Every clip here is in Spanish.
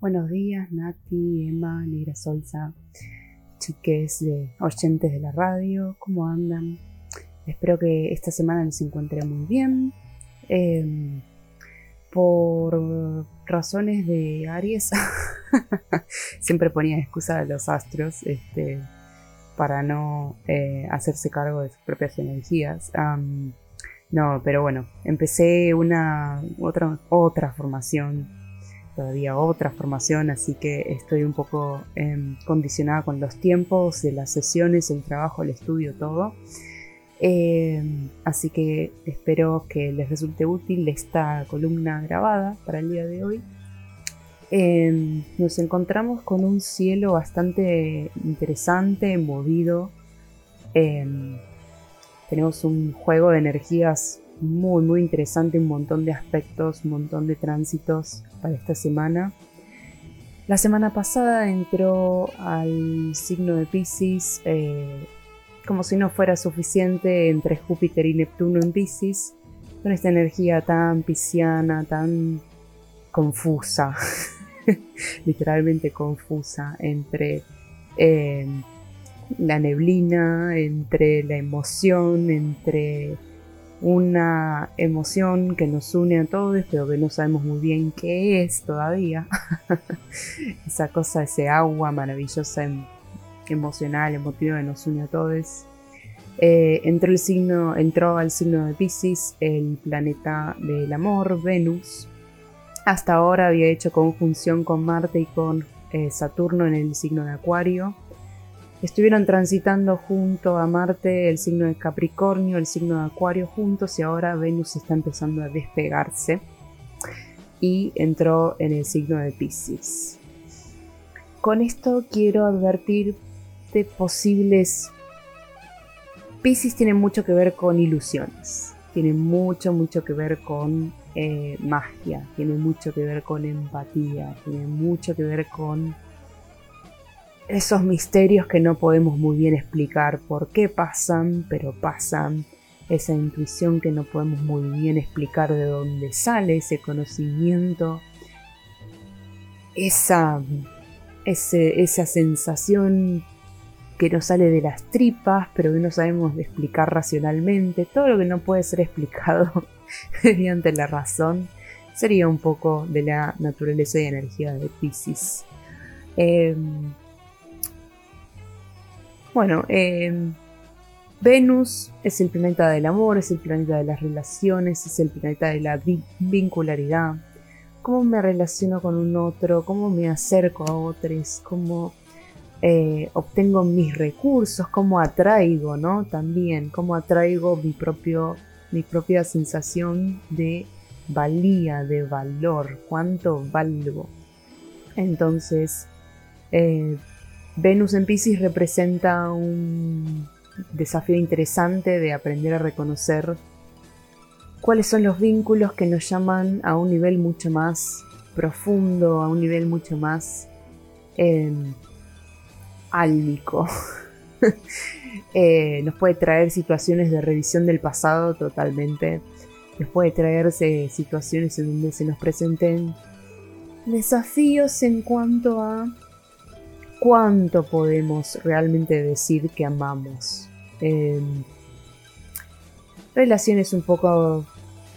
Buenos días, Nati, Emma, Negra Solza, chiques de oyentes de la radio, ¿cómo andan? Espero que esta semana les encuentre muy bien. Em, por razones de Aries, siempre ponía excusa a los astros este, para no eh, hacerse cargo de sus propias energías. no, pero bueno, empecé una otra, otra formación todavía otra formación, así que estoy un poco em, condicionada con los tiempos las sesiones, el trabajo, el estudio, todo. Em, así que espero que les resulte útil esta columna grabada para el día de hoy. Em, nos encontramos con un cielo bastante interesante, movido. tenemos un juego de energías muy, muy interesante, un montón de aspectos, un montón de tránsitos para esta semana. La semana pasada entró al signo de Pisces, eh, como si no fuera suficiente, entre Júpiter y Neptuno en Pisces, con esta energía tan pisciana, tan confusa, literalmente confusa, entre eh, la neblina, entre la emoción, entre una emoción que nos une a todos, pero que no sabemos muy bien qué es todavía. Esa cosa, ese agua maravillosa, em, emocional, emotiva que nos une a todos. Eh, entró, el signo, entró al signo de Pisces el planeta del amor, Venus. Hasta ahora había hecho conjunción con Marte y con eh, Saturno en el signo de Acuario Estuvieron transitando junto a Marte el signo de Capricornio, el signo de Acuario juntos y ahora Venus está empezando a despegarse y entró en el signo de Pisces. Con esto quiero advertir de posibles... Pisces tiene mucho que ver con ilusiones, tiene mucho, mucho que ver con eh, magia, tiene mucho que ver con empatía, tiene mucho que ver con esos misterios que no podemos muy bien explicar por qué pasan, pero pasan, esa intuición que no podemos muy bien explicar de dónde sale ese conocimiento, esa, esa sensación que nos sale de las tripas, pero que no sabemos explicar racionalmente, todo lo que no puede ser explicado mediante la razón, sería un poco de la naturaleza y energía de Pisces. Em, bueno, em, Venus es el planeta del amor, es el planeta de las relaciones, es el planeta de la vincularidad. ¿Cómo me relaciono con un otro? ¿Cómo me acerco a otros? ¿Cómo eh, obtengo mis recursos? ¿Cómo atraigo, no? También, ¿cómo atraigo mi, propio, mi propia sensación de valía, de valor? ¿Cuánto valgo? Entonces, eh, Venus en Pisces representa un desafío interesante de aprender a reconocer cuáles son los vínculos que nos llaman a un nivel mucho más profundo, a un nivel mucho más eh, álmico. Eh, nos puede traer situaciones de revisión del pasado totalmente. Nos puede traerse situaciones en donde se nos presenten desafíos en cuanto a cuánto podemos realmente decir que amamos. Em, relaciones un poco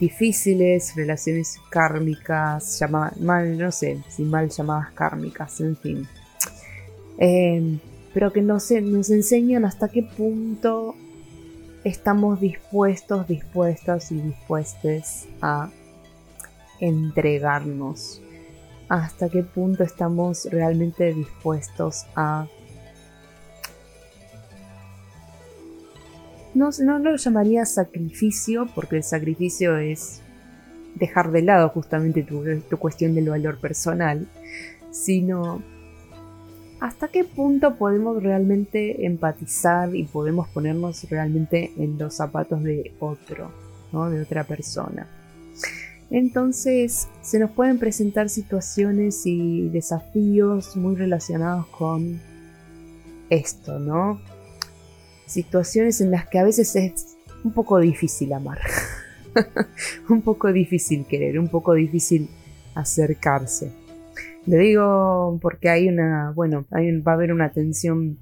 difíciles, relaciones kármicas, mal, no sé, si mal llamadas kármicas, en fin. Em, pero que nos, nos enseñan hasta qué punto estamos dispuestos, dispuestas y dispuestas a entregarnos hasta qué punto estamos realmente dispuestos a... No, no lo llamaría sacrificio, porque el sacrificio es dejar de lado justamente tu, tu cuestión del valor personal, sino hasta qué punto podemos realmente empatizar y podemos ponernos realmente en los zapatos de otro, ¿no? de otra persona. Entonces se nos pueden presentar situaciones y desafíos muy relacionados con esto, ¿no? Situaciones en las que a veces es un poco difícil amar, un poco difícil querer, un poco difícil acercarse. Le digo porque hay una, bueno, va a haber una tensión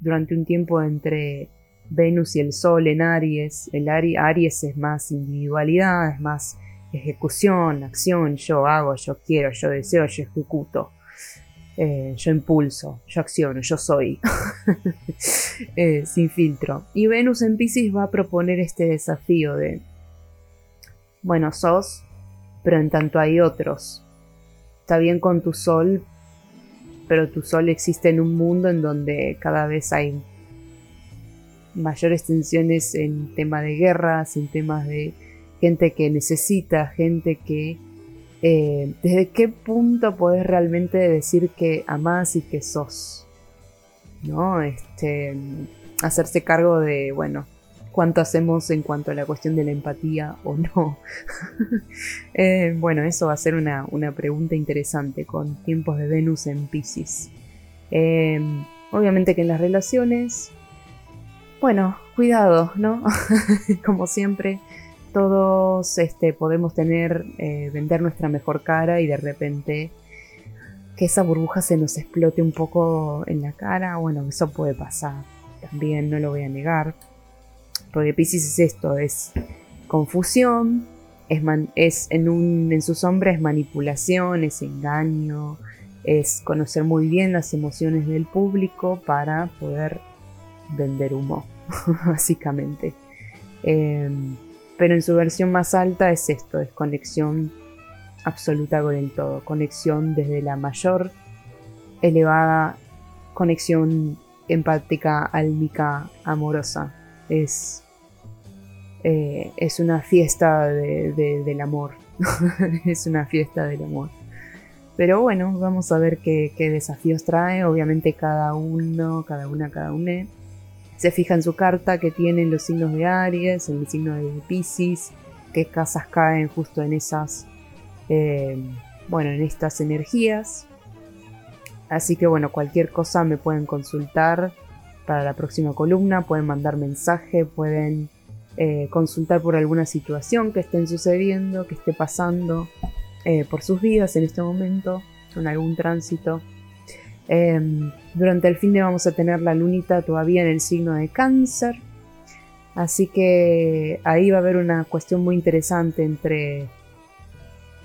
durante un tiempo entre Venus y el Sol en Aries. El Aries es más individualidad, es más ejecución, acción, yo hago, yo quiero, yo deseo, yo ejecuto. Eh, yo impulso, yo acciono, yo soy, eh, sin filtro. Y Venus en Pisces va a proponer este desafío de, bueno, sos, pero en tanto hay otros. Está bien con tu sol, pero tu sol existe en un mundo en donde cada vez hay mayores tensiones en tema de guerras, en temas de gente que necesita, gente que eh, ¿desde qué punto podés realmente decir que amás y que sos? ¿No? Este, hacerse cargo de, bueno, cuánto hacemos en cuanto a la cuestión de la empatía o no. Eh, bueno, eso va a ser una, pregunta interesante con tiempos de Venus en Pisces. Eh, obviamente que en las relaciones, bueno, cuidado, ¿no? Como siempre, todos este, podemos tener, eh, vender nuestra mejor cara y de repente que esa burbuja se nos explote un poco en la cara. Bueno, eso puede pasar. También no lo voy a negar. Porque Pisces es esto, es confusión, es, es en, un, en su sombra es manipulación, es engaño, es conocer muy bien las emociones del público para poder vender humo, básicamente. Em, pero en su versión más alta es esto, es conexión absoluta con el todo, conexión desde la mayor elevada conexión empática, álmica, amorosa. Es, eh, es una fiesta del amor, es una fiesta del amor. Pero bueno, vamos a ver qué, qué desafíos trae, obviamente cada uno, cada una, cada una se fija en su carta que tienen los signos de Aries, en el signo de Pisces, qué casas caen justo en esas, eh, bueno, en estas energías. Así que bueno, cualquier cosa me pueden consultar para la próxima columna, pueden mandar mensaje, pueden eh, consultar por alguna situación que estén sucediendo, que esté pasando eh, por sus vidas en este momento, con algún tránsito. Em, durante el fin de vamos a tener la lunita todavía en el signo de cáncer. Así que ahí va a haber una cuestión muy interesante entre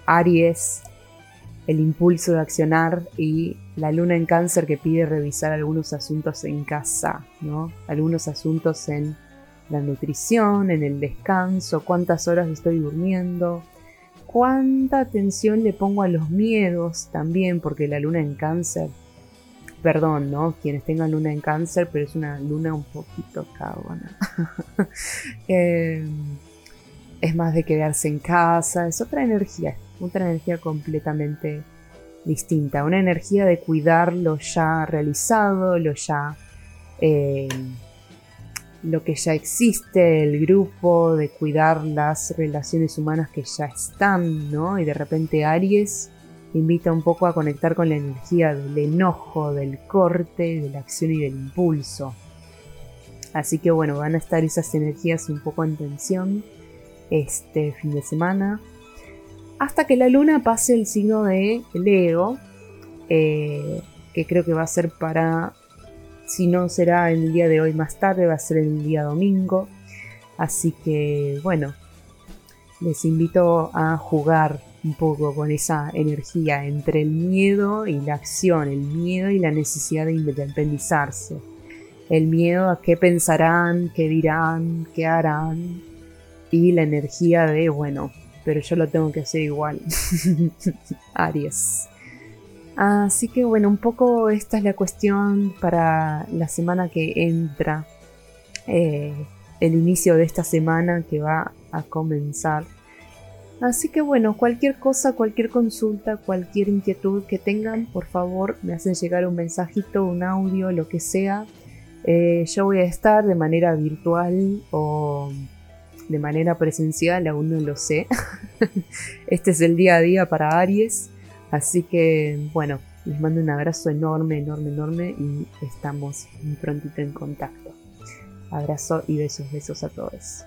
Aries, el impulso de accionar, y la luna en cáncer que pide revisar algunos asuntos en casa, ¿no? Algunos asuntos en la nutrición, en el descanso, cuántas horas estoy durmiendo, cuánta atención le pongo a los miedos también, porque la luna en cáncer perdón, ¿no? Quienes tengan luna en cáncer, pero es una luna un poquito cabona. Em, es más de quedarse en casa, es otra energía, otra energía completamente distinta, una energía de cuidar lo ya realizado, lo ya... Em, lo que ya existe, el grupo, de cuidar las relaciones humanas que ya están, ¿no? Y de repente Aries invita un poco a conectar con la energía del enojo, del corte, de la acción y del impulso. Así que bueno, van a estar esas energías un poco en tensión este fin de semana. Hasta que la luna pase el signo de Leo, eh, que creo que va a ser para, si no será el día de hoy más tarde, va a ser el día domingo. Así que bueno, les invito a jugar un poco con esa energía entre el miedo y la acción, el miedo y la necesidad de independizarse, el miedo a qué pensarán, qué dirán, qué harán y la energía de, bueno, pero yo lo tengo que hacer igual. Aries. Así que bueno, un poco esta es la cuestión para la semana que entra, eh, el inicio de esta semana que va a comenzar. Así que bueno, cualquier cosa, cualquier consulta, cualquier inquietud que tengan, por favor me hacen llegar un mensajito, un audio, lo que sea. Eh, yo voy a estar de manera virtual o de manera presencial, aún no lo sé. este es el día a día para Aries. Así que bueno, les mando un abrazo enorme, enorme, enorme y estamos prontito en contacto. Abrazo y besos, besos a todos.